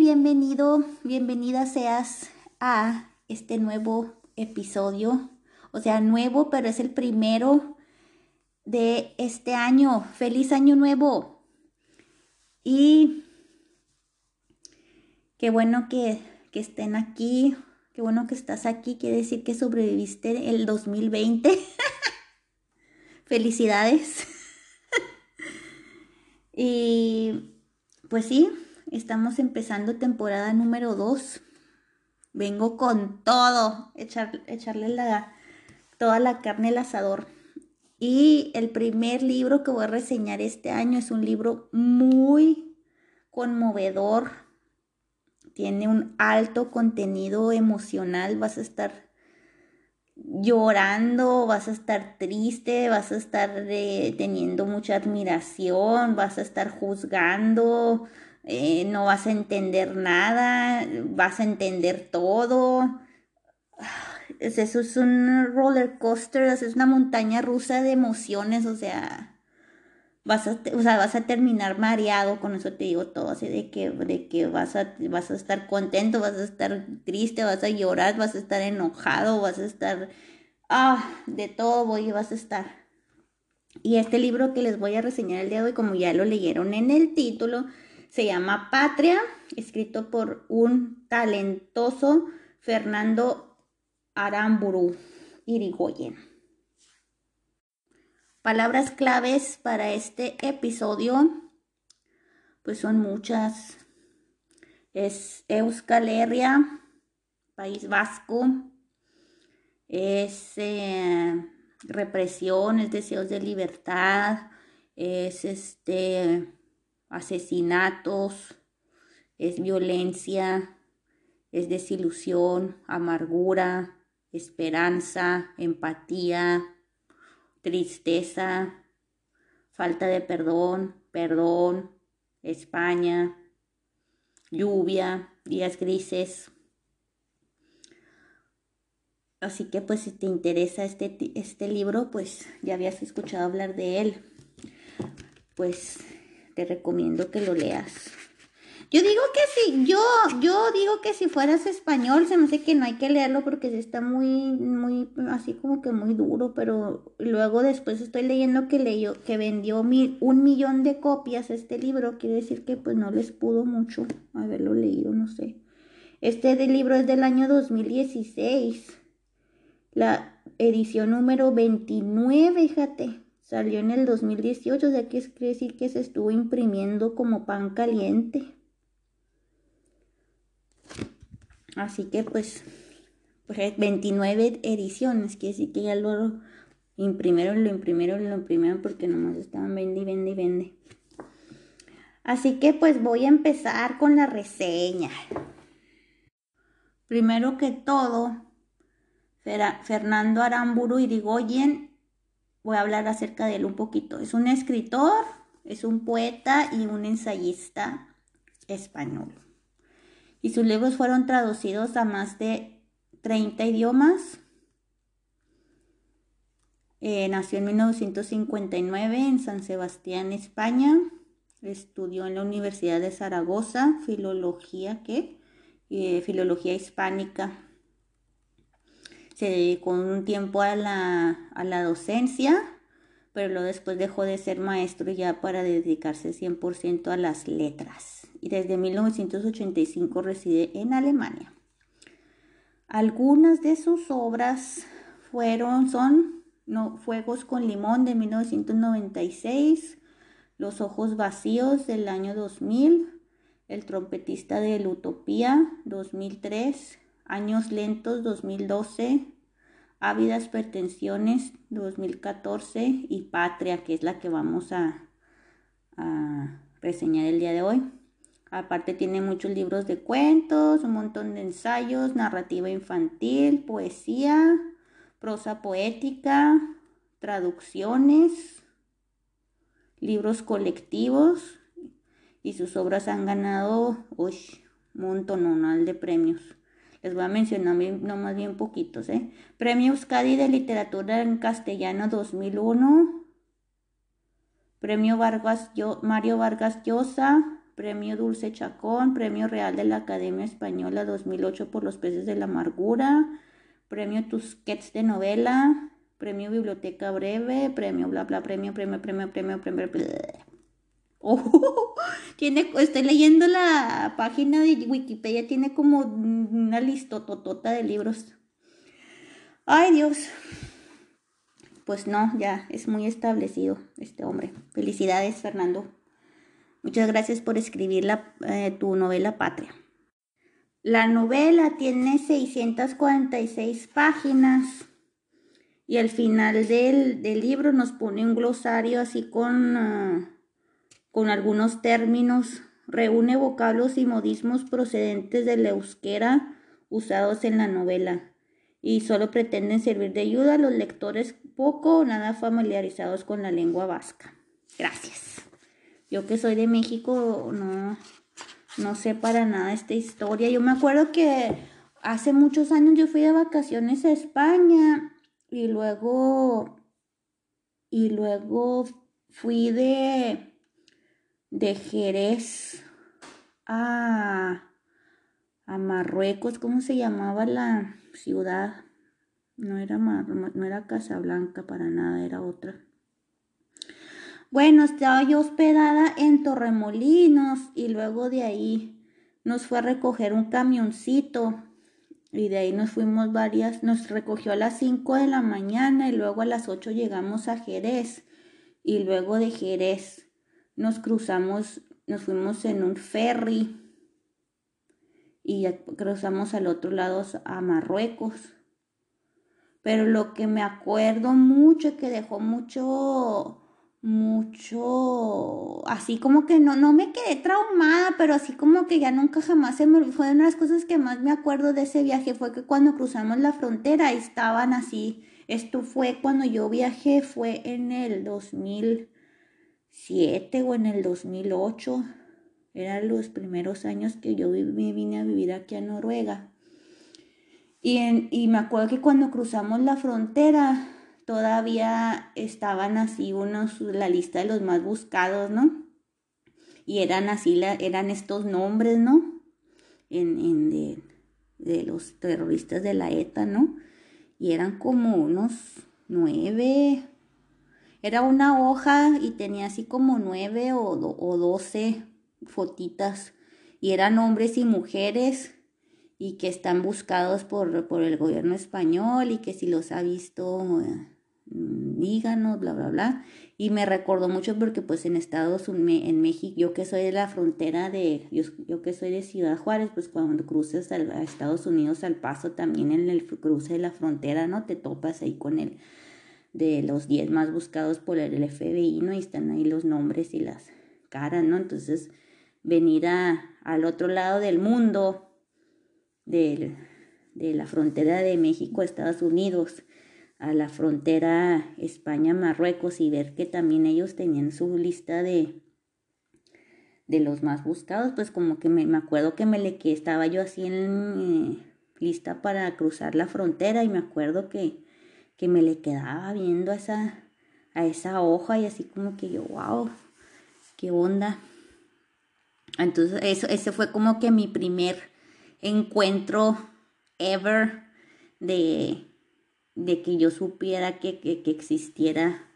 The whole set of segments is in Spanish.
Bienvenido, bienvenida seas a este nuevo episodio. O sea, nuevo, pero es el primero de este año. Feliz año nuevo. Y qué bueno que, que estén aquí. Qué bueno que estás aquí. Quiere decir que sobreviviste el 2020. Felicidades. y pues sí, estamos empezando temporada número 2. Vengo con todo, echarle la, toda la carne al asador. Y el primer libro que voy a reseñar este año es un libro muy conmovedor. Tiene un alto contenido emocional. Vas a estar llorando, vas a estar triste, vas a estar eh, teniendo mucha admiración, vas a estar juzgando, eh, no vas a entender nada, vas a entender todo. Eso es un roller coaster, es una montaña rusa de emociones, o sea, vas a, o sea, vas a terminar mareado, con eso te digo todo, así de que, de que vas, a, vas a estar contento, vas a estar triste, vas a llorar, vas a estar enojado, vas a estar, ah, de todo voy vas a estar. Y este libro que les voy a reseñar el día de hoy, como ya lo leyeron en el título, se llama Patria, escrito por un talentoso Fernando Aramburu Irigoyen. Palabras claves para este episodio, pues son muchas. Es Euskal Herria, País Vasco. Es eh, represión, es deseos de libertad, es este asesinatos, es violencia, es desilusión, amargura, esperanza, empatía, tristeza, falta de perdón, perdón, España, lluvia, días grises. Así que pues si te interesa este, este libro, pues ya habías escuchado hablar de él, pues te recomiendo que lo leas. Yo digo que sí, yo, yo digo que si fueras español, se me hace que no hay que leerlo porque está muy, muy, así como que muy duro, pero luego después estoy leyendo que leyó, que vendió mil, un millón de copias este libro, quiere decir que pues no les pudo mucho haberlo leído, no sé. Este libro es del año 2016, la edición número 29, fíjate, salió en el 2018, o que es, quiere decir que se estuvo imprimiendo como pan caliente. Así que pues, pues 29 ediciones, que sí que ya lo imprimieron, lo imprimieron, lo imprimieron porque nomás estaban vende y vende y vende. Así que pues voy a empezar con la reseña. Primero que todo, Fernando Aramburu Irigoyen, voy a hablar acerca de él un poquito. Es un escritor, es un poeta y un ensayista español. y sus libros fueron traducidos a más de 30 idiomas. Eh, nació en 1959 en San Sebastián, España. Estudió en la Universidad de Zaragoza, filología, ¿qué? Eh, filología hispánica. Se dedicó un tiempo a la, a la docencia, pero luego después dejó de ser maestro ya para dedicarse 100% a las letras. Y desde 1985 reside en Alemania. Algunas de sus obras fueron, son no, Fuegos con Limón de 1996, Los Ojos Vacíos del año 2000, El Trompetista de la Utopía 2003, Años Lentos 2012, Ávidas Pretensiones 2014 y Patria, que es la que vamos a, a reseñar el día de hoy. Aparte tiene muchos libros de cuentos, un montón de ensayos, narrativa infantil, poesía, prosa poética, traducciones, libros colectivos y sus obras han ganado un montón de premios. Les voy a mencionar nomás bien poquitos. ¿eh? Premio Euskadi de Literatura en Castellano 2001. Premio Vargas, Mario Vargas Llosa. Premio Dulce Chacón. Premio Real de la Academia Española 2008 por Los Peces de la Amargura. Premio Tusquets de Novela. Premio Biblioteca Breve. Premio bla bla. Premio, premio, premio, premio, premio. premio Oh, tiene, estoy leyendo la página de Wikipedia, tiene como una listototota de libros. Ay Dios. Pues no, ya es muy establecido este hombre. Felicidades, Fernando. Muchas gracias por escribir la, eh, tu novela Patria. La novela tiene 646 páginas y al final del, libro nos pone un glosario así con... Ah, con algunos términos, reúne vocablos y modismos procedentes del euskera usados en la novela y solo pretenden servir de ayuda a los lectores poco o nada familiarizados con la lengua vasca. Gracias. Yo que soy de México no, no sé para nada esta historia. Yo me acuerdo que hace muchos años yo fui de vacaciones a España y luego y luego fui de de Jerez a, a Marruecos, ¿cómo se llamaba la ciudad? No era, no era Casablanca para nada, era otra. Bueno, estaba yo hospedada en Torremolinos y luego de ahí nos fue a recoger un camioncito y de ahí nos fuimos varias, nos recogió a las 5 de la mañana y luego a las 8 llegamos a Jerez y luego de Jerez nos cruzamos, nos fuimos en un ferry y cruzamos al otro lado a Marruecos. Pero lo que me acuerdo mucho, que dejó mucho, mucho, así como que no, no me quedé traumada, pero así como que ya nunca jamás se me, fue una de las cosas que más me acuerdo de ese viaje, fue que cuando cruzamos la frontera estaban así, esto fue cuando yo viajé, fue en el 2000, o en el 2008. Eran los primeros años que yo me vine a vivir aquí a Noruega. Y, y me acuerdo que cuando cruzamos la frontera todavía estaban así unos, la lista de los más buscados, ¿no? Y eran así, la, eran estos nombres, ¿no? En, en de, de los terroristas de la ETA, ¿no? Y eran como unos nueve era una hoja y tenía así como nueve o, o doce fotitas y eran hombres y mujeres y que están buscados por, por el gobierno español y que si los ha visto, eh, díganos, bla, bla, bla. Y me recordó mucho porque pues en Estados Unidos, en México, yo que soy de la frontera de, yo, yo que soy de Ciudad Juárez, pues cuando cruces a Estados Unidos al paso también en el cruce de la frontera, ¿no? Te topas ahí con el de los 10 más buscados por el FBI, ¿no? Y están ahí los nombres y las caras, ¿no? Entonces, venir a, al otro lado del mundo, de la frontera de México Estados Unidos, a la frontera España-Marruecos y ver que también ellos tenían su lista de, de los más buscados, pues como que me, me acuerdo que me le que estaba yo así en eh, lista para cruzar la frontera y me acuerdo que, que me le quedaba viendo a esa, a esa hoja y así como que yo, wow, qué onda. Entonces, eso, ese fue como que mi primer encuentro ever de, de que yo supiera que, que, existiera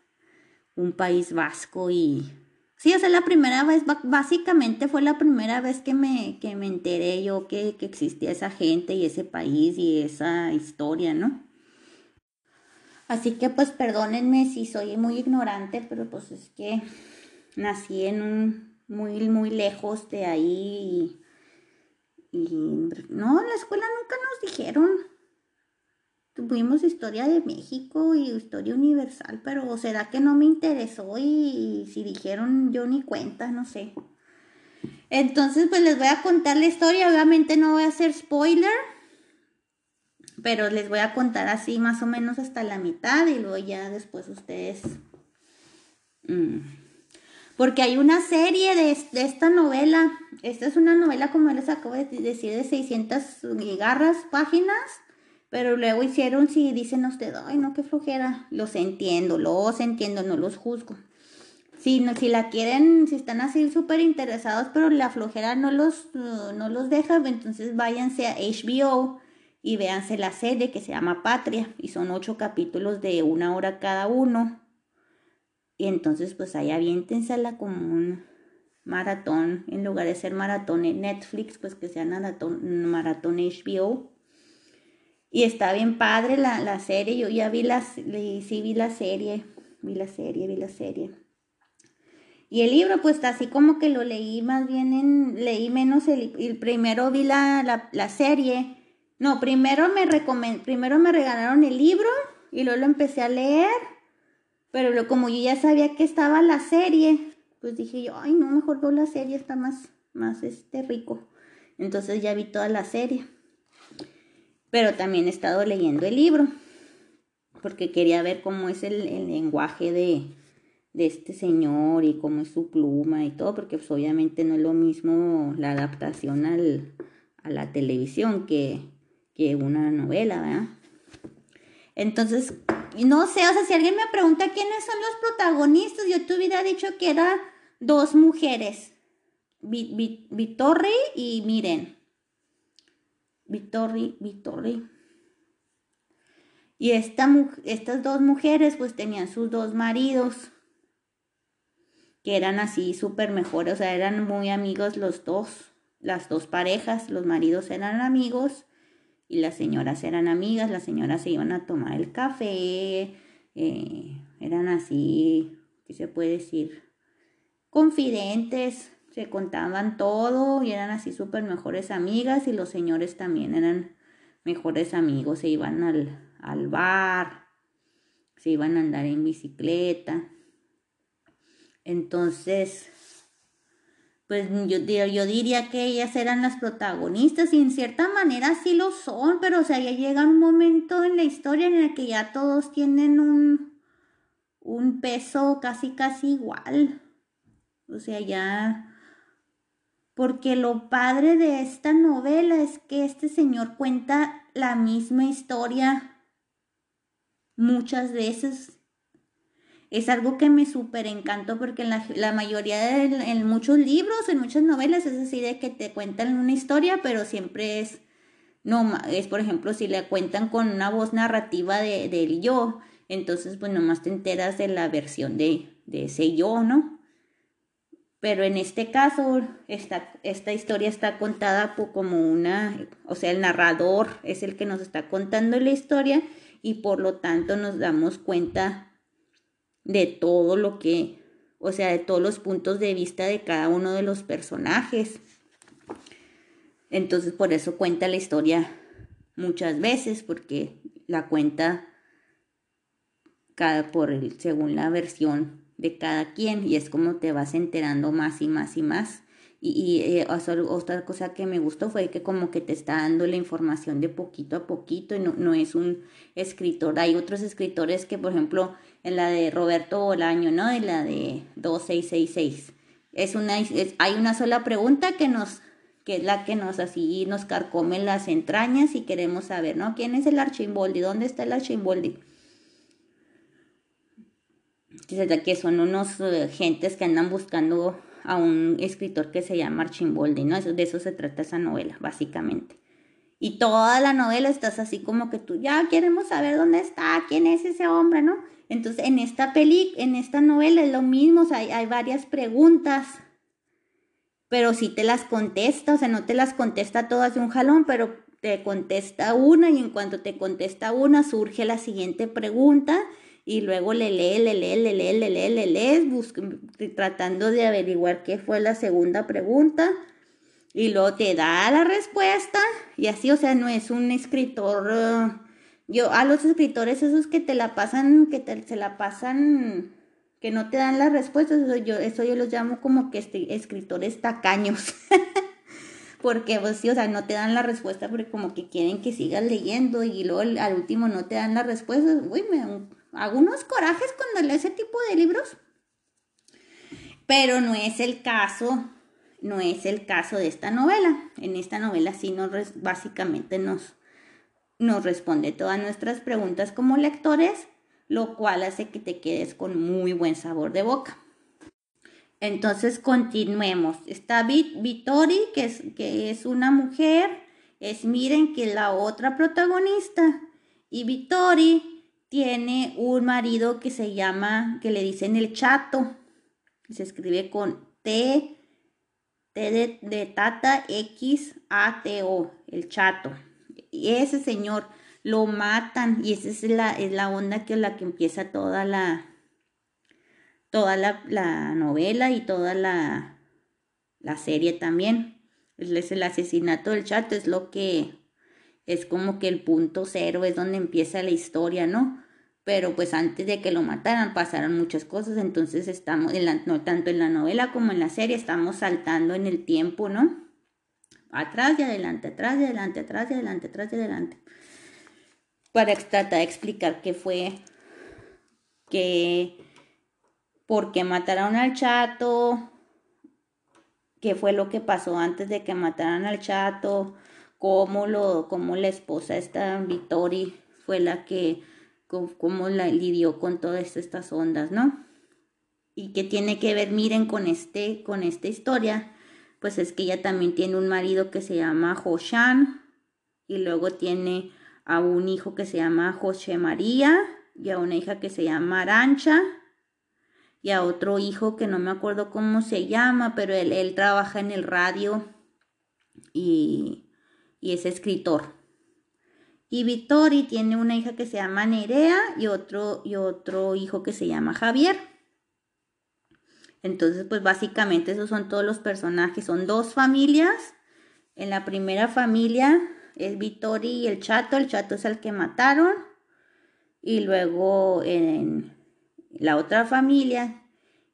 un país vasco y... Sí, o sea, la primera vez, básicamente fue la primera vez que me, que me enteré yo que, que existía esa gente y ese país y esa historia, ¿no? Así que pues perdónenme si soy muy ignorante, pero pues es que nací en un muy, muy lejos de ahí y, y no, en la escuela nunca nos dijeron. Tuvimos historia de México y historia universal, pero será que no me interesó y, si dijeron yo ni cuenta, no sé. Entonces pues les voy a contar la historia, obviamente no voy a hacer spoiler pero les voy a contar así más o menos hasta la mitad y luego ya después ustedes... Mm, porque hay una serie de, esta novela, esta es una novela como les acabo de decir de 600 garras páginas, pero luego hicieron, si dicen ustedes, ay no, qué flojera, los entiendo, los entiendo, no los juzgo. Si, no, si la quieren, si están así súper interesados, pero la flojera no los, no los deja, entonces váyanse a HBO y véanse la serie que se llama Patria y son ocho capítulos de una hora cada uno. Y entonces pues ahí aviéntensela como un maratón, en lugar de ser maratón en Netflix, pues que sea maratón, maratón HBO. Y está bien padre la, la serie, yo ya vi la, sí vi la serie, vi la serie, vi la serie. Y el libro, pues así como que lo leí más bien en, leí menos el, el primero vi la, la, la serie no, primero me, primero me regalaron el libro y luego lo empecé a leer, pero como yo ya sabía que estaba la serie, pues dije yo, ay no, mejor veo la serie, está más, más este, rico. Entonces ya vi toda la serie. Pero también he estado leyendo el libro, porque quería ver cómo es el, lenguaje de, de este señor y cómo es su pluma y todo, porque pues, obviamente no es lo mismo la adaptación al, a la televisión que, que una novela, ¿verdad? Entonces, no sé, o sea, si alguien me pregunta quiénes son los protagonistas, yo te hubiera dicho que eran dos mujeres, Vittorri y Miren. Vittorri, Vittorri. Y esta, estas dos mujeres pues tenían sus dos maridos, que eran así súper mejores, o sea, eran muy amigos los dos, las dos parejas, los maridos eran amigos y las señoras eran amigas, las señoras se iban a tomar el café, eh, eran así, ¿qué se puede decir? Confidentes, se contaban todo y eran así súper mejores amigas y los señores también eran mejores amigos, se iban al, al bar, se iban a andar en bicicleta. Entonces, pues yo, yo diría que ellas eran las protagonistas y en cierta manera sí lo son, pero o sea, ya llega un momento en la historia en el que ya todos tienen un, un peso casi casi igual. O sea, ya... Porque lo padre de esta novela es que este señor cuenta la misma historia muchas veces es algo que me súper encantó porque en la, mayoría de en muchos libros, en muchas novelas es así de que te cuentan una historia, pero siempre es, no, es por ejemplo si le cuentan con una voz narrativa de, del yo, entonces pues nomás te enteras de la versión de, de ese yo, ¿no? Pero en este caso, esta, esta historia está contada como una, o sea, el narrador es el que nos está contando la historia y por lo tanto nos damos cuenta de todo lo que, o sea, de todos los puntos de vista de cada uno de los personajes. Entonces por eso cuenta la historia muchas veces, porque la cuenta cada, por el, según la versión de cada quien y es como te vas enterando más y más y más. Y, eh, otra cosa que me gustó fue que como que te está dando la información de poquito a poquito y no, no es un escritor. Hay otros escritores que, por ejemplo, en la de Roberto Bolaño, ¿no? En la de 2666. Es una, hay una sola pregunta que nos, que es la que nos así nos carcome las entrañas y queremos saber, ¿no? ¿Quién es el Archimboldi? ¿Dónde está el Archimboldi? que son unos eh, gentes que andan buscando a un escritor que se llama Archimboldi, ¿no? de eso se trata esa novela, básicamente. Y toda la novela estás así como que tú, ya queremos saber dónde está, quién es ese hombre, ¿no? Entonces, en esta peli, en esta novela es lo mismo, hay, varias preguntas, pero sí te las contesta, o sea, no te las contesta todas de un jalón, pero te contesta una y en cuanto te contesta una surge la siguiente pregunta y luego le lee, le lee, le lee, le lee, le lee, tratando de averiguar qué fue la segunda pregunta y luego te da la respuesta y así, o sea, no es un escritor, yo a los escritores esos que te la pasan, que te, se la pasan, que no te dan las respuestas, eso yo, eso yo los llamo como que este, escritores tacaños. porque pues sí, o sea, no te dan la respuesta porque como que quieren que sigas leyendo y luego al último no te dan la respuesta. Uy, me, algunos corajes cuando leo ese tipo de libros. Pero no es el caso, no es el caso de esta novela. En esta novela sí nos básicamente nos, nos responde todas nuestras preguntas como lectores, lo cual hace que te quedes con muy buen sabor de boca. Entonces continuemos. Está Vittori, que es, que es una mujer, es Miren, que la otra protagonista, y Vittori tiene un marido que se llama, que le dicen el chato, se escribe con T, T de, tata, X, A, T, O, el chato. Ese señor lo matan y esa es la, es la onda que la que empieza toda la, toda la, novela y toda la, la serie también. Es el asesinato del chato, es lo que es como que el punto cero, es donde empieza la historia, ¿no? pero pues antes de que lo mataran pasaron muchas cosas, entonces estamos, no, tanto en la novela como en la serie, estamos saltando en el tiempo, ¿no? Atrás y adelante, atrás y adelante, atrás y adelante, atrás y adelante. Para tratar de explicar qué fue, qué, por qué mataron al chato, qué fue lo que pasó antes de que mataran al chato, cómo, lo, cómo la esposa esta Vittori fue la que cómo la lidió con todas estas ondas, ¿no? Y que tiene que ver, miren, con, este, con esta historia, pues es que ella también tiene un marido que se llama Joshan y luego tiene a un hijo que se llama José María y a una hija que se llama Arancha y a otro hijo que no me acuerdo cómo se llama, pero él, él trabaja en el radio y, y es escritor. Y Vittori tiene una hija que se llama Nerea y otro, y otro hijo que se llama Javier. Entonces, pues básicamente esos son todos los personajes. Son dos familias. En la primera familia es Vittori y el Chato. El Chato es el que mataron. Y luego en la otra familia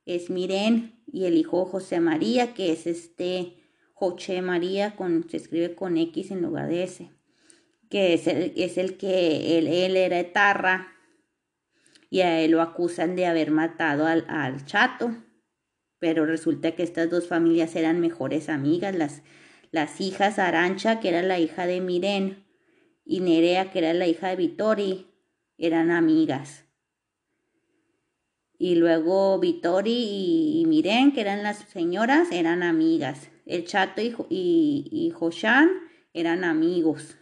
es Miren y el hijo José María, que es este José María, con, se escribe con X en lugar de S que es el, es el que él, él, era etarra y a él lo acusan de haber matado al, al, chato. Pero resulta que estas dos familias eran mejores amigas, las, las hijas Arancha, que era la hija de Miren, y Nerea, que era la hija de Vittori, eran amigas. Y luego Vittori y, Miren, que eran las señoras, eran amigas. El Chato y, y, y Joshan eran amigos.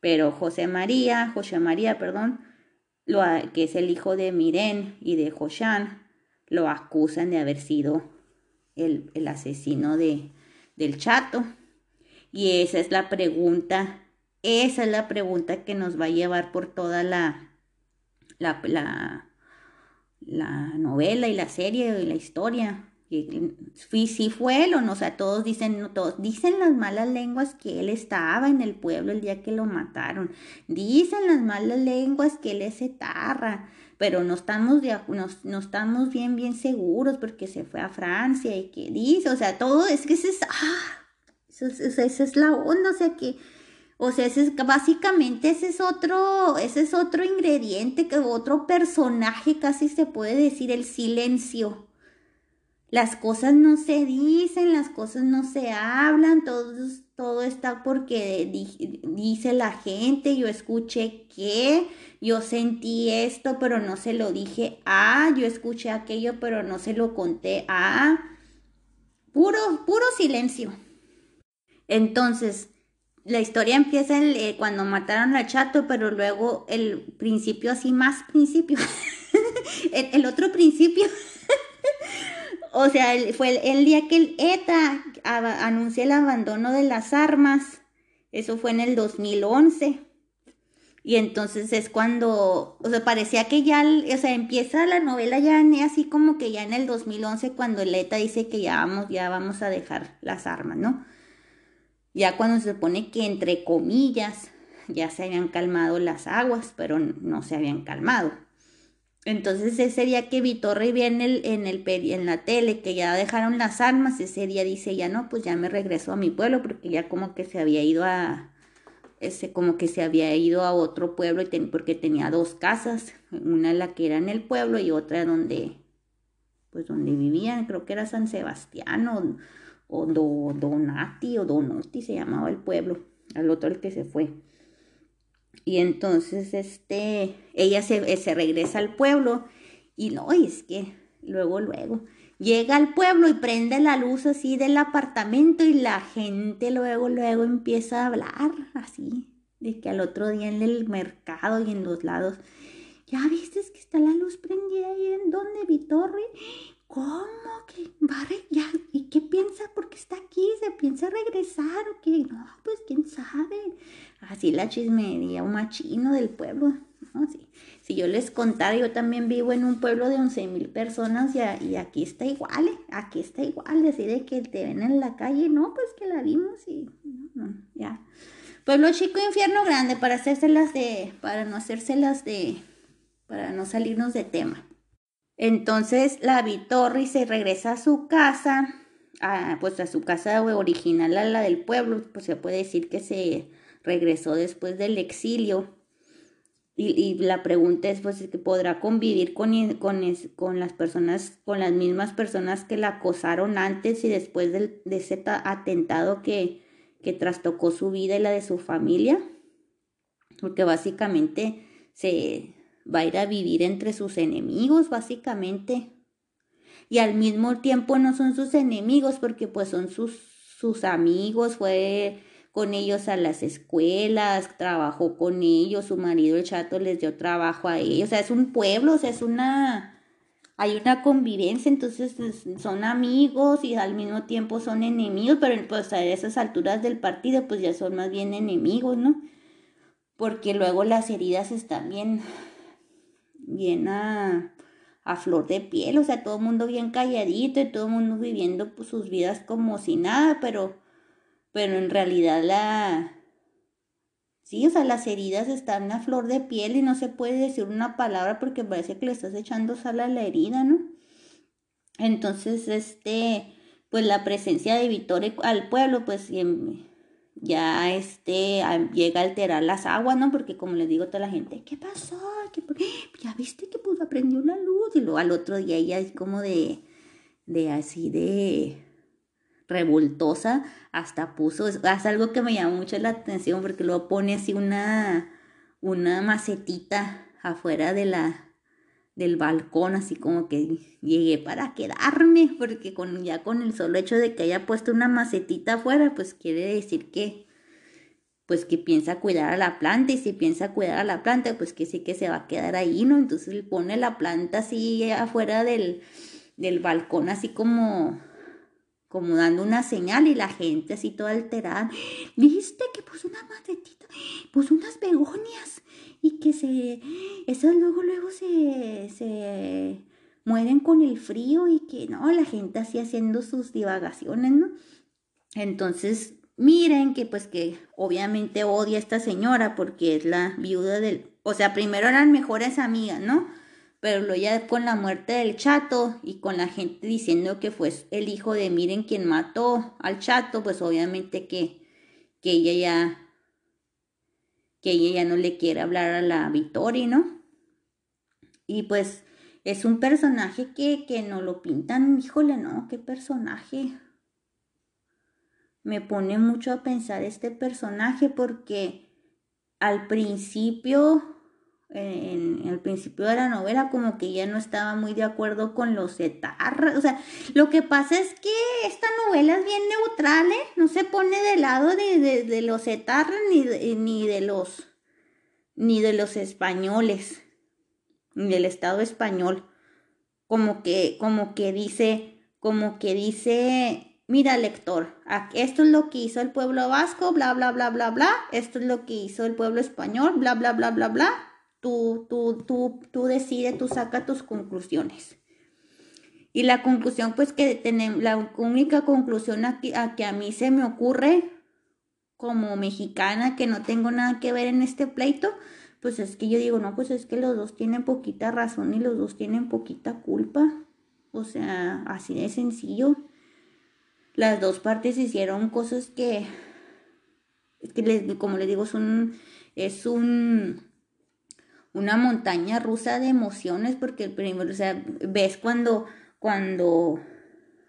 Pero José María, José María, perdón, lo, que es el hijo de Miren y de Joshan, lo acusan de haber sido el, el asesino de, del chato. Y esa es la pregunta, esa es la pregunta que nos va a llevar por toda la, la, la, la novela y la serie y la historia. Si fue él o no, o sea, todos dicen, todos dicen las malas lenguas que él estaba en el pueblo el día que lo mataron, dicen las malas lenguas que él es etarra, pero no estamos, no, estamos bien, bien seguros porque se fue a Francia y que dice, o sea, todo es que ese es, ah, esa es la onda, o sea que, o sea, ese es, básicamente ese es otro, ese es otro ingrediente, que otro personaje casi se puede decir, el silencio las cosas no se dicen, las cosas no se hablan, todo, todo está porque dice la gente, yo escuché que, yo sentí esto, pero no se lo dije a, yo escuché aquello, pero no se lo conté a. Puro, puro silencio. Entonces, la historia empieza eh, cuando mataron al chato, pero luego el principio así más principio. el, otro principio. O sea, fue el, día que el ETA anunció el abandono de las armas. Eso fue en el 2011. Y entonces es cuando, o sea, parecía que ya, o sea, empieza la novela ya así como que ya en el 2011 cuando el ETA dice que ya vamos, ya vamos a dejar las armas, ¿no? Ya cuando se supone que entre comillas ya se habían calmado las aguas, pero no se habían calmado. Entonces ese día que Vitorre ve en, el, en, el, en la tele que ya dejaron las armas, ese día dice ya no, pues ya me regreso a mi pueblo porque ya como que se había ido a, ese, como que se había ido a otro pueblo porque tenía dos casas, una la que era en el pueblo y otra donde, pues donde vivían, creo que era San Sebastián o o Do, Donati o Donoti se llamaba el pueblo, al otro el que se fue. Y entonces este, ella se, se regresa al pueblo y no, es que luego, luego, llega al pueblo y prende la luz así del apartamento y la gente luego, luego empieza a hablar así, de que al otro día en el mercado y en los lados, ya viste que está la luz prendida ahí en donde Vitorri ¿Cómo que? ¿Y qué piensa? Porque está aquí, se piensa regresar o qué? No, pues quién sabe. Así la chismería, un machino del pueblo. ¿no? Si yo les contara, yo también vivo en un pueblo de 11 mil personas y, aquí está igual, ¿eh? aquí está igual, así de que te ven en la calle, no, pues que la vimos y no, ya. Pueblo chico, infierno grande, para hacérselas de, para no hacérselas de, para no salirnos de tema. Entonces la Vitorri se regresa a su casa, a, pues a su casa original, a la del pueblo, pues se puede decir que se regresó después del exilio. Y, la pregunta es, pues, podrá convivir con, con, con, las personas, con las mismas personas que la acosaron antes y después de ese atentado que, que trastocó su vida y la de su familia. Porque básicamente se, va a ir a vivir entre sus enemigos, básicamente. Y al mismo tiempo no son sus enemigos porque pues son sus, sus amigos, fue con ellos a las escuelas, trabajó con ellos, su marido el chato les dio trabajo a ellos, o sea, es un pueblo, o sea, es una, hay una convivencia, entonces son amigos y al mismo tiempo son enemigos, pero pues a esas alturas del partido pues ya son más bien enemigos, ¿no? Porque luego las heridas están bien, bien a, flor de piel, o sea, todo el mundo bien calladito y todo el mundo viviendo pues, sus vidas como si nada, pero, pero en realidad la... Sí, o sea, las heridas están a flor de piel y no se puede decir una palabra porque parece que le estás echando sal a la herida, ¿no? Entonces, este, pues la presencia de Victoria al pueblo, pues ya este, llega a alterar las aguas, ¿no? Porque como les digo a toda la gente, ¿qué pasó? ya viste que pues aprendió la luz y luego al otro día ella es como de, de así de revoltosa, hasta puso, es, algo que me llamó mucho la atención porque luego pone así una, una macetita afuera de la, del balcón, así como que llegué para quedarme, porque con, ya con el solo hecho de que haya puesto una macetita afuera, pues quiere decir que, pues que piensa cuidar a la planta, y si piensa cuidar a la planta, pues que sí que se va a quedar ahí, ¿no? Entonces él pone la planta así afuera del, del balcón, así como, como dando una señal y la gente así toda alterada. ¿Viste que puso una macetita? Puso unas begonias y que se, esos luego, luego se, se mueren con el frío y que no, la gente así haciendo sus divagaciones, ¿no? Entonces, miren que pues que obviamente odia a esta señora porque es la viuda del, o sea, primero eran mejores amigas, ¿no? Pero luego ya con la muerte del chato y con la gente diciendo que fue el hijo de miren quien mató al chato, pues obviamente que, que ella ya que ella ya no le quiere hablar a la Victoria, ¿no? Y pues es un personaje que, que no lo pintan, híjole, no, qué personaje. Me pone mucho a pensar este personaje porque al principio en, el principio de la novela como que ya no estaba muy de acuerdo con los etarras. O sea, lo que pasa es que esta novela es bien neutral, ¿eh? No se pone de lado de, de, los etarras ni de, ni de los ni de los españoles, ni del Estado español. Como que, como que dice, como que dice, mira lector, esto es lo que hizo el pueblo vasco, bla, bla, bla, bla, bla, esto es lo que hizo el pueblo español, bla, bla, bla, bla, bla, tú, tú, tú, tú decides, tú saca tus conclusiones. Y la conclusión, pues que tenemos, la única conclusión a que a mí se me ocurre como mexicana, que no tengo nada que ver en este pleito, pues es que yo digo, no, pues es que los dos tienen poquita razón y los dos tienen poquita culpa. O sea, así de sencillo. Las dos partes hicieron cosas que, que como les digo, es un, es un, una montaña rusa de emociones porque primero, o sea, ves cuando, cuando,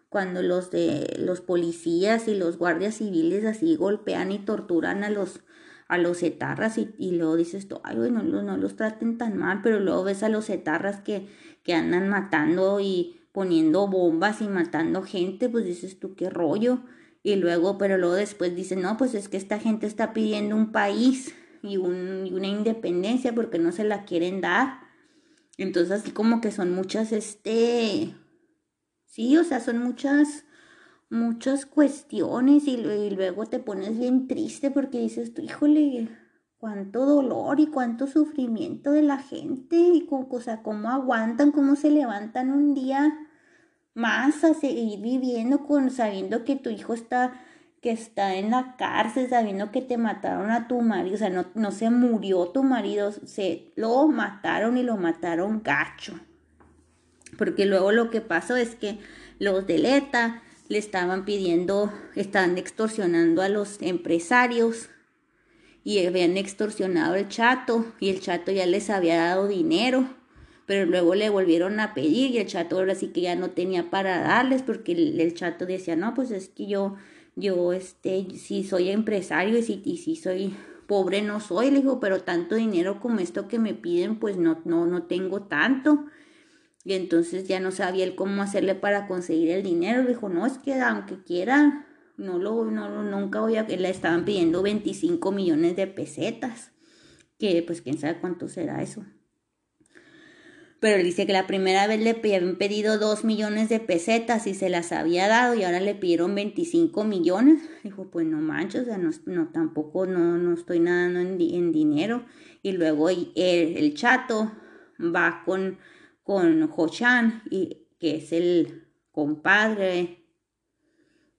cuando los de los policías y los guardias civiles así golpean y torturan a los, a los etarras y, y luego dices tú, ay, no, no, los traten tan mal, pero luego ves a los etarras que, que andan matando y poniendo bombas y matando gente, pues dices tú, qué rollo. Y luego, pero luego después dicen, no, pues es que esta gente está pidiendo un país y, una independencia porque no se la quieren dar. Entonces así como que son muchas, este, sí, o sea, son muchas, muchas cuestiones y, luego te pones bien triste porque dices, tú, híjole, cuánto dolor y cuánto sufrimiento de la gente y con, o cómo aguantan, cómo se levantan un día más a seguir viviendo con sabiendo que tu hijo está que está en la cárcel sabiendo que te mataron a tu marido, o sea, no, no se murió tu marido, se lo mataron y lo mataron gacho. Porque luego lo que pasó es que los de Leta le estaban pidiendo, estaban extorsionando a los empresarios y habían extorsionado al chato y el chato ya les había dado dinero, pero luego le volvieron a pedir y el chato ahora sí que ya no tenía para darles porque el, el chato decía, no, pues es que yo yo, este, si soy empresario y si, si soy pobre no soy, le dijo, pero tanto dinero como esto que me piden, pues no, no, no tengo tanto. Y entonces ya no sabía él cómo hacerle para conseguir el dinero. Le dijo, no, es que aunque quiera, no lo, no, nunca voy a, le estaban pidiendo 25 millones de pesetas, que pues quién sabe cuánto será eso pero dice que la primera vez le habían pedido dos millones de pesetas y se las había dado y ahora le pidieron 25 millones. Dijo, pues no manches, o sea, no, no tampoco no, no estoy nadando en, en dinero. Y luego el, el, chato va con, con y, que es el compadre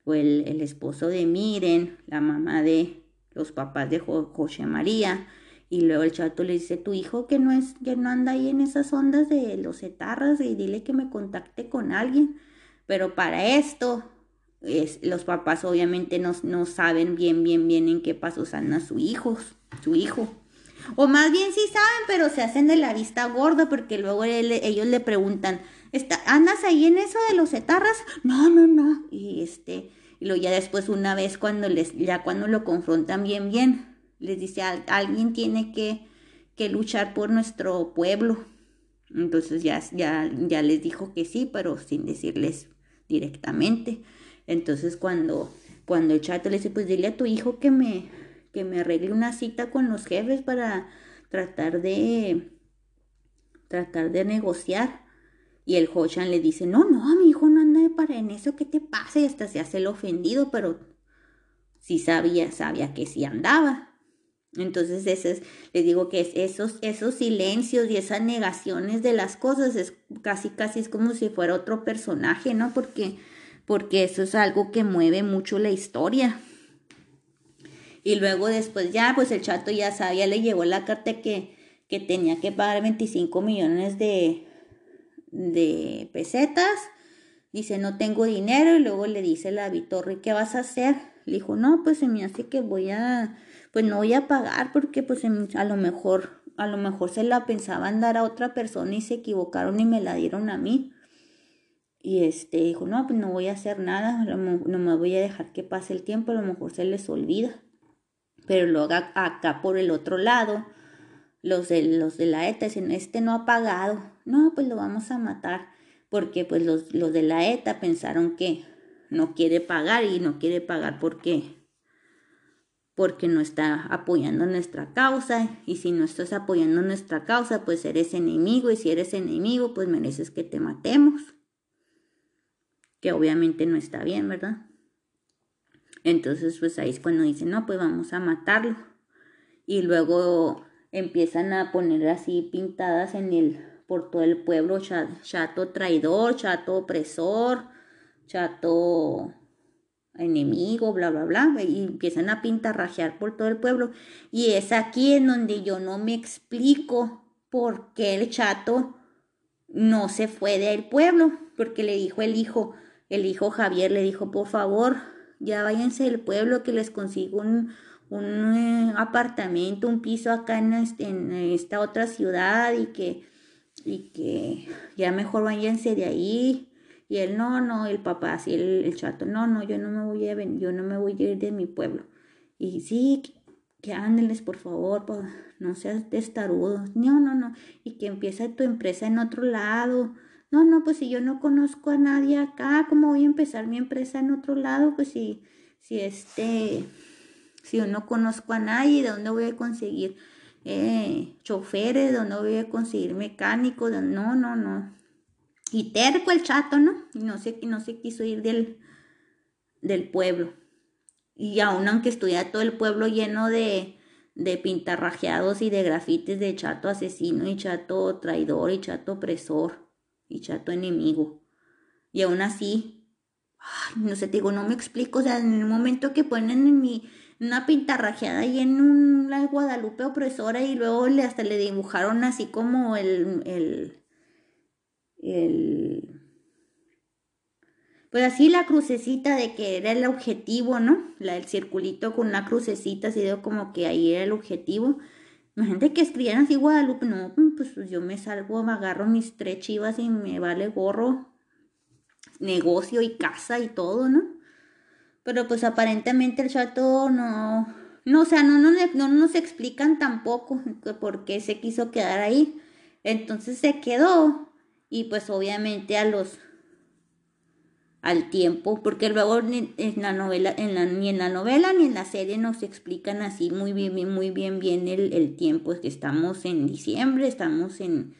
o el, el esposo de Miren, la mamá de los papás de José María y luego el chato le dice, tu hijo que no es, que no anda ahí en esas ondas de los etarras y dile que me contacte con alguien. Pero para esto, es, los papás obviamente no, no saben bien, bien, bien en qué paso anda su hijo, su hijo. O más bien sí saben, pero se hacen de la vista gorda porque luego ellos le preguntan, ¿andas ahí en eso de los etarras? No, no, no. Y este, y luego ya después una vez cuando les, ya cuando lo confrontan bien, bien, les dice, alguien tiene que, que luchar por nuestro pueblo. Entonces ya, ya, ya les dijo que sí, pero sin decirles directamente. Entonces cuando, cuando el chato le dice, pues dile a tu hijo que me, que me arregle una cita con los jefes para tratar de, tratar de negociar. Y el Hochan le dice, no, no, mi hijo no anda para en eso, ¿qué te pasa? Y hasta se hace el ofendido, pero sí sabía, sabía que sí andaba. Entonces, es, les digo que esos, esos silencios y esas negaciones de las cosas es casi, casi es como si fuera otro personaje, ¿no? Porque, porque eso es algo que mueve mucho la historia. Y luego después ya, pues el chato ya sabía, le llegó la carta que, que tenía que pagar 25 millones de, de pesetas. Dice, no tengo dinero. Y luego le dice la Vitorri, ¿qué vas a hacer? Le dijo, no, pues se me hace que voy a pues no voy a pagar porque pues a lo mejor a lo mejor se la pensaban dar a otra persona y se equivocaron y me la dieron a mí. Y este dijo, no, pues no voy a hacer nada, no me voy a dejar que pase el tiempo, a lo mejor se les olvida. Pero luego acá por el otro lado, los de, los de la ETA dicen, este no ha pagado, no, pues lo vamos a matar, porque pues los, los de la ETA pensaron que no quiere pagar y no quiere pagar porque porque no está apoyando nuestra causa y si no estás apoyando nuestra causa pues eres enemigo y si eres enemigo pues mereces que te matemos. Que obviamente no está bien verdad entonces pues ahí es cuando dicen no pues vamos a matarlo y luego empiezan a poner así pintadas en el por todo el pueblo chato traidor chato opresor chato enemigo, bla, bla, bla, y empiezan a pintarrajear por todo el pueblo. Y es aquí en donde yo no me explico por qué el chato no se fue del pueblo, porque le dijo el hijo, el hijo Javier le dijo, por favor, ya váyanse del pueblo que les consigo un, un eh, apartamento, un piso acá en, en esta otra ciudad y que, y que ya mejor váyanse de ahí y él, no, no, el papá, así el, chato, no, no, yo no me voy a yo no me voy a ir de mi pueblo. Y sí, que, ándeles, por favor, no seas testarudo. No, no, no. Y que empieza tu empresa en otro lado. No, no, pues si yo no conozco a nadie acá, ¿cómo voy a empezar mi empresa en otro lado? Pues si, si este, si yo no conozco a nadie, ¿de dónde voy a conseguir eh, choferes? ¿De dónde voy a conseguir mecánicos? No, no, no. Y terco el chato, ¿no? Y no se, no se quiso ir del, del pueblo. Y aún aunque estuviera todo el pueblo lleno de, de pintarrajeados y de grafites de chato asesino y chato traidor y chato opresor y chato enemigo. Y aún así, no sé, te digo, no me explico, o sea, en el momento que ponen en mi, una pintarrajeada y en un, la Guadalupe opresora y luego le, hasta le dibujaron así como el, el el pues así la crucecita de que era el objetivo, ¿no? La del circulito con una crucecita, así de como que ahí era el objetivo. Imagínate que escribieran así Guadalupe, no, pues yo me salgo, me agarro mis tres chivas y me vale gorro, negocio y casa y todo, ¿no? Pero pues aparentemente el chato no, no, o sea, no, no, no nos explican tampoco por qué se quiso quedar ahí. Entonces se quedó y pues obviamente a los al tiempo, porque luego en la novela, en la, ni en la novela ni en la serie nos explican así muy bien, muy bien, bien el, el tiempo, es que estamos en diciembre, estamos en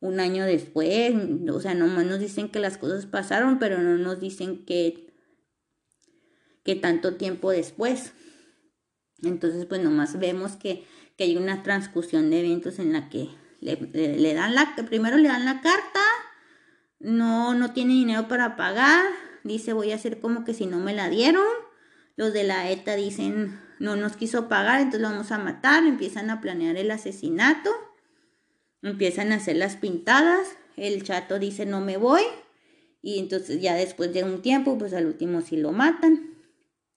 un año después, o sea, nomás nos dicen que las cosas pasaron, pero no nos dicen que, que tanto tiempo después. Entonces, pues nomás vemos que, que hay una transcusión de eventos en la que le, dan la, primero le dan la carta, no, no tiene dinero para pagar, dice voy a hacer como que si no me la dieron. Los de la ETA dicen no nos quiso pagar, entonces lo vamos a matar, empiezan a planear el asesinato, empiezan a hacer las pintadas, el chato dice no me voy, y entonces ya después de un tiempo, pues al último sí lo matan.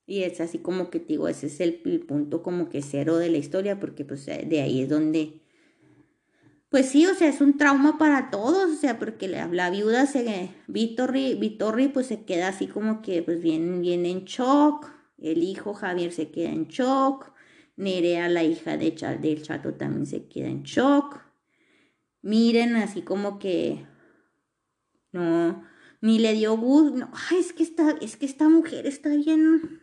Y es así como que digo, ese es el, el punto como que cero de la historia, porque pues de ahí es donde pues sí, o sea, es un trauma para todos, o sea, porque la, viuda se, Vitorri, Vitorri, pues se queda así como que, pues bien, bien en shock, el hijo Javier se queda en shock, Nerea, la hija de del chato, también se queda en shock, miren, así como que, no, ni le dio gusto, no, ay, es que esta, es que esta mujer está bien,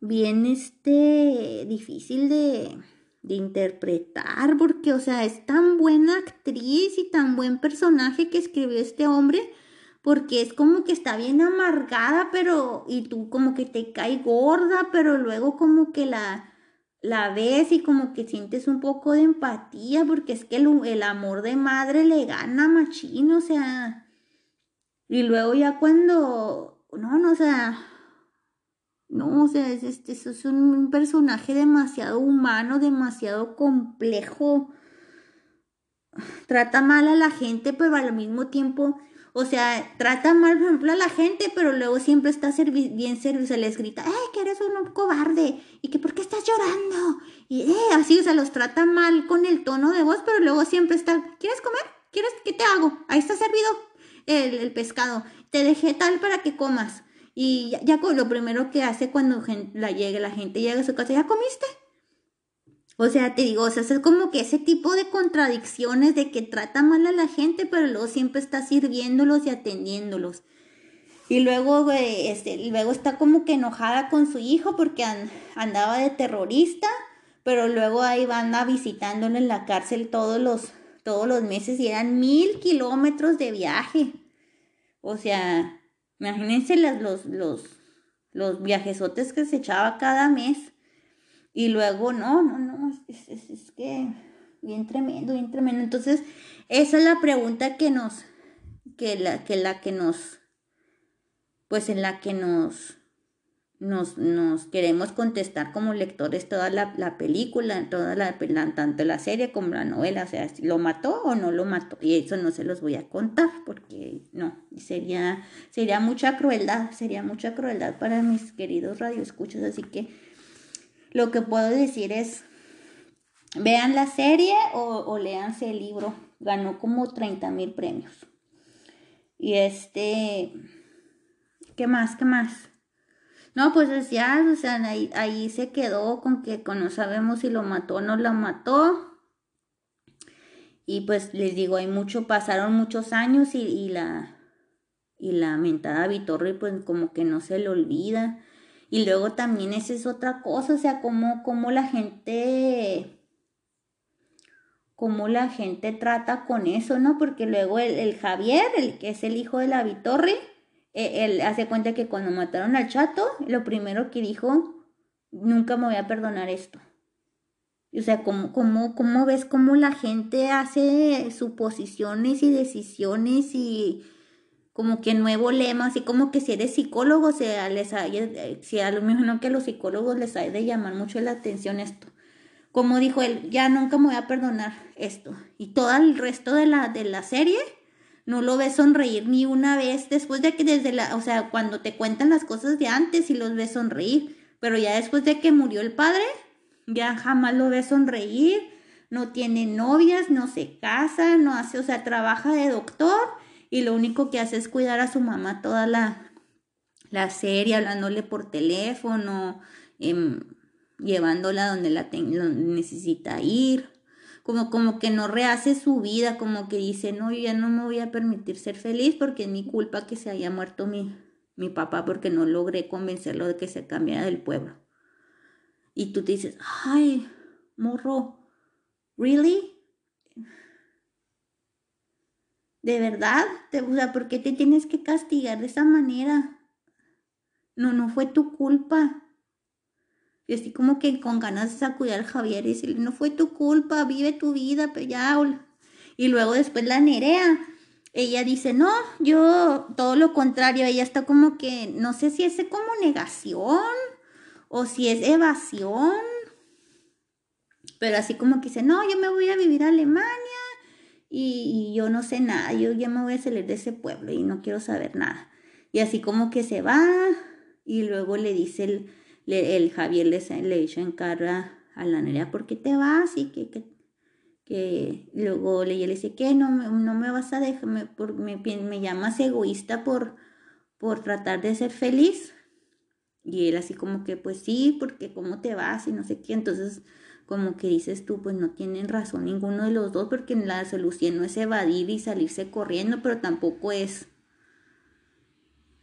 bien, este, difícil de de interpretar, porque, o sea, es tan buena actriz y tan buen personaje que escribió este hombre, porque es como que está bien amargada, pero, y tú como que te cae gorda, pero luego como que la, la ves y como que sientes un poco de empatía, porque es que el, el amor de madre le gana machín, o sea, y luego ya cuando, no, no, o sea, no, o sea, es, este, es un personaje demasiado humano, demasiado complejo. Trata mal a la gente, pero al mismo tiempo, O sea, trata mal, por ejemplo, a la gente, pero luego siempre está bien servido, se les grita, ¡eh, que eres un cobarde! ¿Y que por qué estás llorando? Y eh, así, o sea, los trata mal con el tono de voz, pero luego siempre está, ¿quieres comer? ¿Quieres? ¿Qué te hago? Ahí está servido el, pescado. Te dejé tal para que comas. Y ya, ya lo primero que hace cuando la, llegue, la gente llega a su casa, ¿ya comiste? O sea, te digo, o sea, es como que ese tipo de contradicciones de que trata mal a la gente, pero luego siempre está sirviéndolos y atendiéndolos. Y luego, este, luego está como que enojada con su hijo porque andaba de terrorista, pero luego ahí van a visitándolo en la cárcel todos los, todos los meses y eran mil kilómetros de viaje. O sea, imagínense los, los, los viajesotes que se echaba cada mes. Y luego, no, no, no, es, es, que bien tremendo, bien tremendo. Entonces, esa es la pregunta que nos, que la que, la que nos, pues en la que nos, nos, nos queremos contestar como lectores toda la, la película, toda la, tanto la serie como la novela, o sea, lo mató o no lo mató. Y eso no se los voy a contar porque no, sería, sería mucha crueldad, sería mucha crueldad para mis queridos radioescuchos, así que lo que puedo decir es, vean la serie o, o léanse el libro. Ganó como 30 mil premios. Y este, ¿qué más? ¿Qué más? No, pues ya, o sea, ahí, se quedó con que no sabemos si lo mató o no lo mató. Y pues les digo, hay mucho, pasaron muchos años y, y la, y la mentada Vitorri pues como que no se le olvida. Y luego también esa es otra cosa, o sea, cómo, cómo la gente, cómo la gente trata con eso, ¿no? Porque luego el, Javier, el que es el hijo de la Vitorre, e, él, hace cuenta que cuando mataron al chato, lo primero que dijo, nunca me voy a perdonar esto. O sea, ¿cómo, cómo, cómo ves cómo la gente hace suposiciones y decisiones y como que nuevo lema, así como que si eres psicólogo, sea, les hay, eh, si a lo mejor no que a los psicólogos les hay de llamar mucho la atención esto. Como dijo él, ya nunca me voy a perdonar esto. Y todo el resto de la, de la serie no lo ves sonreír ni una vez después de que desde la, o sea, cuando te cuentan las cosas de antes y los ves sonreír, pero ya después de que murió el padre, ya jamás lo ves sonreír, no tiene novias, no se casa, no hace, o sea, trabaja de doctor y lo único que hace es cuidar a su mamá toda la, la serie, hablándole por teléfono, em, llevándola donde la necesita ir. Como, como que no rehace su vida, como que dice, no, yo ya no me voy a permitir ser feliz porque es mi culpa que se haya muerto mi, mi papá porque no logré convencerlo de que se cambiara del pueblo. Y tú te dices, ay, morro, ¿really? ¿De verdad? O sea, ¿por qué te tienes que castigar de esa manera? No, no fue tu culpa. Y así como que con ganas de sacudir al Javier y decirle, no fue tu culpa, vive tu vida, peyaul. Y luego después la Nerea, ella dice, no, yo todo lo contrario, ella está como que, no sé si es como negación o si es evasión, pero así como que dice, no, yo me voy a vivir a Alemania y, yo no sé nada, yo ya me voy a salir de ese pueblo y no quiero saber nada. Y así como que se va y luego le dice el, el Javier le, le echa en cara a la Nerea, ¿por qué te vas? Y que, que, que luego le, le dice que no, no me vas a dejar, me, por, me, me llamas egoísta por, por tratar de ser feliz. Y él así como que, pues sí, porque cómo te vas y no sé qué. Entonces como que dices tú, pues no tienen razón ninguno de los dos, porque la solución no es evadir y salirse corriendo, pero tampoco es,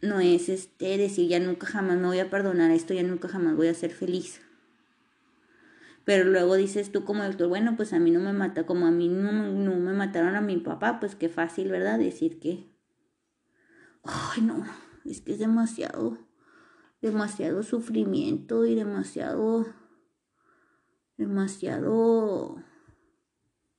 no es este decir ya nunca jamás me voy a perdonar esto, ya nunca jamás voy a ser feliz. Pero luego dices tú como doctor, bueno, pues a mí no me mata, como a mí no, no me mataron a mi papá, pues qué fácil, ¿verdad? Decir que, ay no, es que es demasiado, demasiado sufrimiento y demasiado demasiado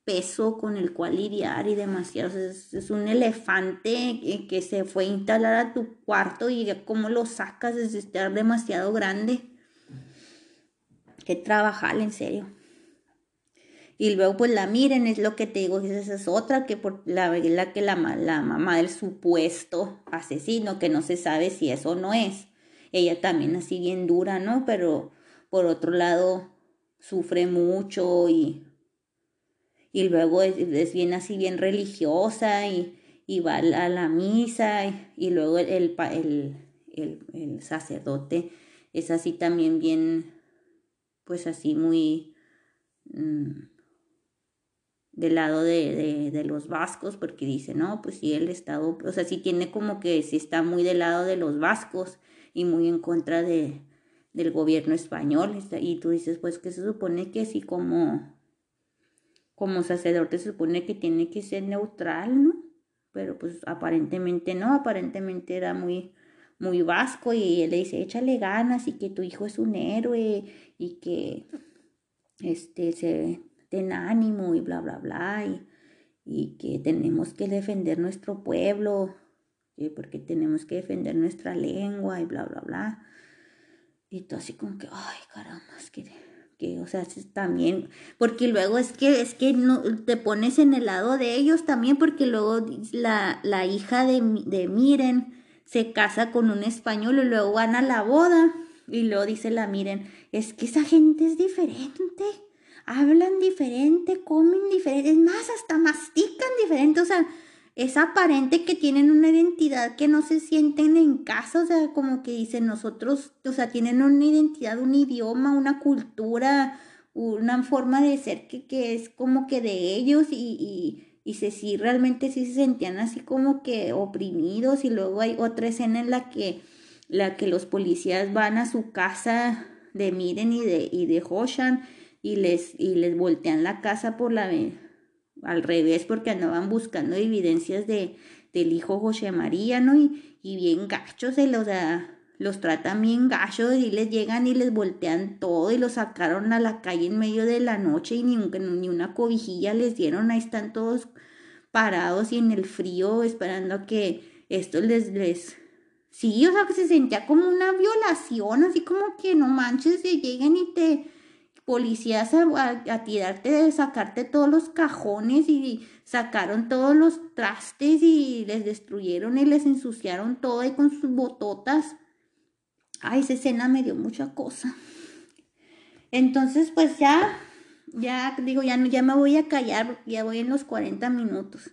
peso con el cual lidiar y demasiado. Es, un elefante que, se fue a instalar a tu cuarto y cómo lo sacas es estar demasiado grande. Que trabajar, en serio. Y luego pues la miren, es lo que te digo, esa es otra que por la, la que la, la mamá del supuesto asesino, que no se sabe si eso o no es. Ella también así bien dura, ¿no? Pero por otro lado sufre mucho y, y luego es, bien así bien religiosa y, y va a la, misa y, luego el, el, el, el sacerdote es así también bien, pues así muy... Mm, del lado de, de, los vascos, porque dice, no, pues sí, el Estado, o sea, sí tiene como que sí está muy del lado de los vascos y muy en contra de, del gobierno español. Y tú dices, pues que se supone que sí como, como sacerdote se supone que tiene que ser neutral, ¿no? Pero pues aparentemente no, aparentemente era muy, muy vasco y él le dice, échale ganas y que tu hijo es un héroe y que este se ten ánimo y bla, bla, bla, y, y que tenemos que defender nuestro pueblo, porque tenemos que defender nuestra lengua y bla, bla, bla. Y todo así como que, ay, caramba, es que, que, o sea, también, porque luego es que, es que no, te pones en el lado de ellos también, porque luego la, la hija de, de Miren se casa con un español y luego van a la boda. Y luego dice la Miren, es que esa gente es diferente hablan diferente, comen diferente, es más, hasta mastican diferente, o sea, es aparente que tienen una identidad que no se sienten en casa, o sea, como que dicen nosotros, o sea, tienen una identidad, un idioma, una cultura, una forma de ser que, que es como que de ellos y, y, y se, sí, realmente sí se sentían así como que oprimidos y luego hay otra escena en la que, la que los policías van a su casa de Miren y de, y de Hoshan y les, y les voltean la casa por la al revés porque andaban buscando evidencias de, del hijo José María, ¿no? Y, y bien gachos, se los, los tratan bien gachos y les llegan y les voltean todo y los sacaron a la calle en medio de la noche y ni, ni una cobijilla les dieron, ahí están todos parados y en el frío esperando a que esto les, les, sí, o sea, que se sentía como una violación, así como que no manches, se lleguen y te policías a, tirarte, de sacarte todos los cajones y sacaron todos los trastes y les destruyeron y les ensuciaron todo y con sus bototas. Ay, esa escena me dio mucha cosa. Entonces, pues ya, ya digo, ya, ya me voy a callar, ya voy en los 40 minutos.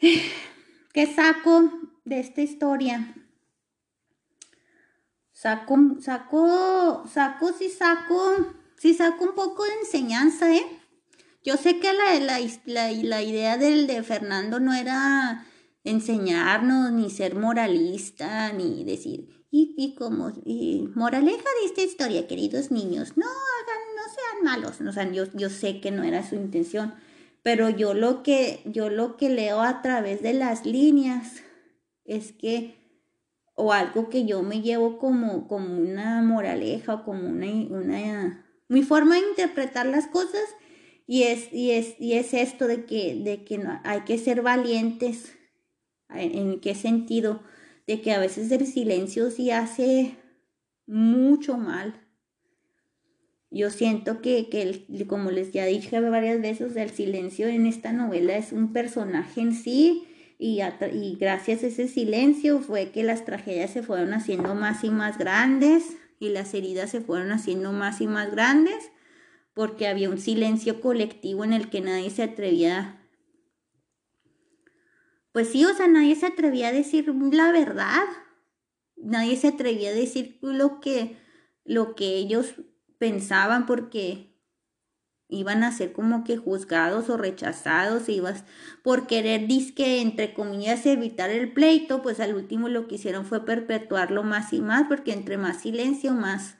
¿Qué saco de esta historia? Saco, saco, saco, sí saco, sí saco un poco de enseñanza, ¿eh? Yo sé que la, la, la, la idea del de Fernando no era enseñarnos, ni ser moralista, ni decir, y, y como, y moraleja de esta historia, queridos niños, no hagan, no sean malos, o sea, yo, yo sé que no era su intención, pero yo lo que, yo lo que leo a través de las líneas es que o algo que yo me llevo como, como una moraleja o como una, una, mi forma de interpretar las cosas y es, y es, y es esto de que, de que hay que ser valientes. ¿En qué sentido? De que a veces el silencio sí hace mucho mal. Yo siento que, que como les ya dije varias veces, el silencio en esta novela es un personaje en sí y, gracias a ese silencio fue que las tragedias se fueron haciendo más y más grandes y las heridas se fueron haciendo más y más grandes porque había un silencio colectivo en el que nadie se atrevía pues sí, o sea, nadie se atrevía a decir la verdad. Nadie se atrevía a decir lo que lo que ellos pensaban porque iban a ser como que juzgados o rechazados, ibas por querer disque entre comillas evitar el pleito, pues al último lo que hicieron fue perpetuarlo más y más, porque entre más silencio, más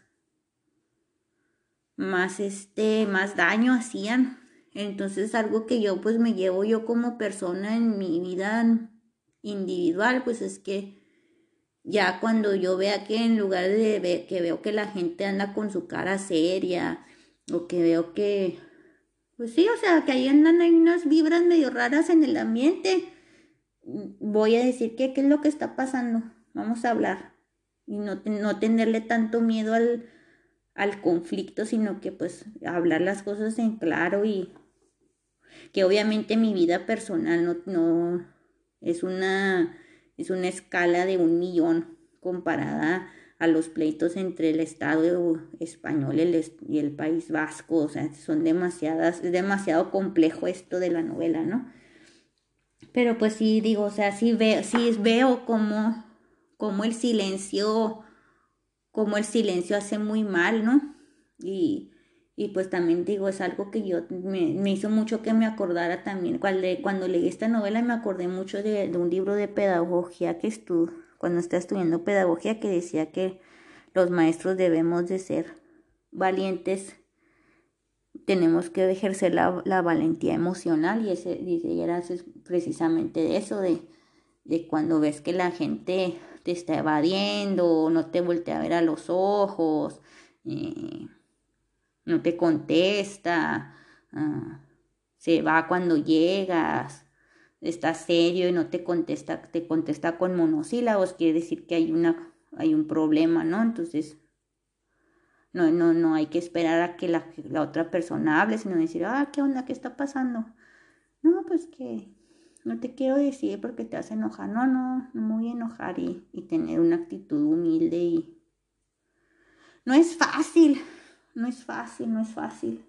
más este, más daño hacían. Entonces algo que yo pues me llevo yo como persona en mi vida individual, pues es que ya cuando yo vea que en lugar de que veo que la gente anda con su cara seria, o que veo que, pues sí, o sea, que ahí andan hay unas vibras medio raras en el ambiente. Voy a decir que qué es lo que está pasando. Vamos a hablar. Y no, no tenerle tanto miedo al, al conflicto, sino que pues hablar las cosas en claro y que obviamente mi vida personal no, no es una es una escala de un millón comparada a los pleitos entre el Estado español y el País Vasco, o sea, son demasiadas, es demasiado complejo esto de la novela, ¿no? Pero pues sí digo, o sea, sí veo, sí veo como, el silencio, como el silencio hace muy mal, ¿no? Y, y pues también digo, es algo que yo me, me hizo mucho que me acordara también. Cuando, leí esta novela me acordé mucho de, de un libro de pedagogía que estuve cuando está estudiando pedagogía que decía que los maestros debemos de ser valientes, tenemos que ejercer la, valentía emocional y ese y era precisamente eso, de, de cuando ves que la gente te está evadiendo, no te voltea a ver a los ojos, eh, no te contesta, ah, se va cuando llegas, está serio y no te contesta, te contesta con monosílabos, quiere decir que hay una, hay un problema, ¿no? Entonces, no, no, no hay que esperar a que la, la otra persona hable, sino decir, ah, ¿qué onda? ¿Qué está pasando? No, pues que no te quiero decir porque te hace enojar. No, no, a enojar y, y tener una actitud humilde y... No es fácil, no es fácil, no es fácil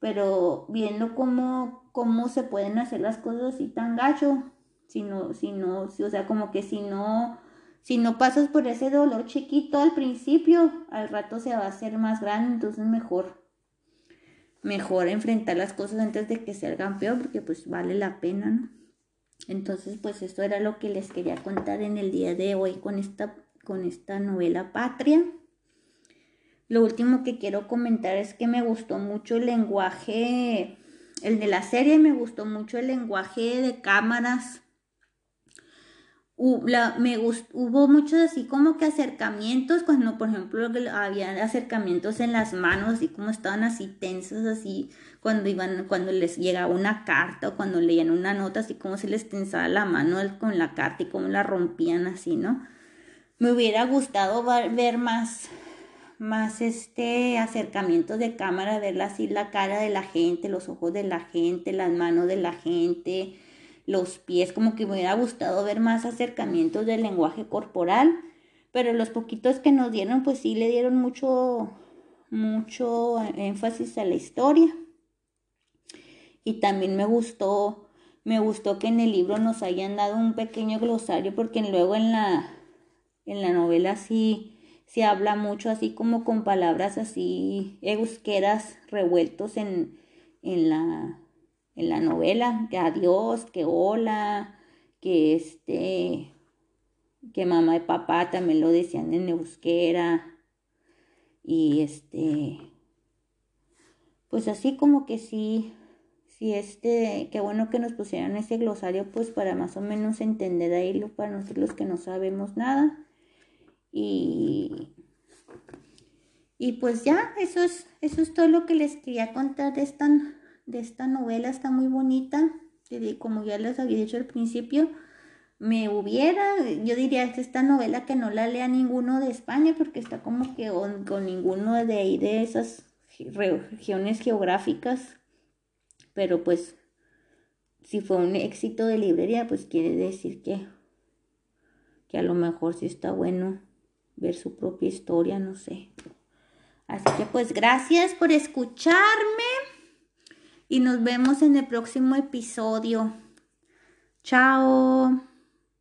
pero viendo cómo, cómo se pueden hacer las cosas así tan gacho, si no, si no, o sea, como que si no, si no pasas por ese dolor chiquito al principio, al rato se va a hacer más grande, entonces mejor, mejor enfrentar las cosas antes de que salgan peor, porque pues vale la pena, ¿no? Entonces, pues esto era lo que les quería contar en el día de hoy con esta, con esta novela Patria. Lo último que quiero comentar es que me gustó mucho el lenguaje, el de la serie, me gustó mucho el lenguaje de cámaras. hubo muchos así como que acercamientos, cuando por ejemplo había acercamientos en las manos, y como estaban así tensos, así cuando iban, cuando les llegaba una carta o cuando leían una nota, así como se les tensaba la mano con la carta y cómo la rompían así, ¿no? Me hubiera gustado ver más más este acercamientos de cámara, ver así la cara de la gente, los ojos de la gente, las manos de la gente, los pies, como que me hubiera gustado ver más acercamientos del lenguaje corporal, pero los poquitos que nos dieron, pues sí le dieron mucho, mucho énfasis a la historia. Y también me gustó, me gustó que en el libro nos hayan dado un pequeño glosario, porque luego en la, en la novela sí se habla mucho así como con palabras así euskeras revueltos en, en, la, en la novela, que adiós, que hola, que este, que mamá y papá también lo decían en euskera. Y este, pues así como que sí, sí este, qué bueno que nos pusieran ese glosario pues para más o menos entender ahí lo para nosotros que no sabemos nada y, y pues ya, eso es, eso es todo lo que les quería contar de esta, de esta novela, está muy bonita. Como ya les había dicho al principio, me hubiera, yo diría que esta novela que no la lea ninguno de España porque está como que con, ninguno de ahí de esas regiones geográficas, pero pues si fue un éxito de librería, pues quiere decir que, que a lo mejor sí está bueno ver su propia historia, no sé. Así que pues gracias por escucharme y nos vemos en el próximo episodio. Chao.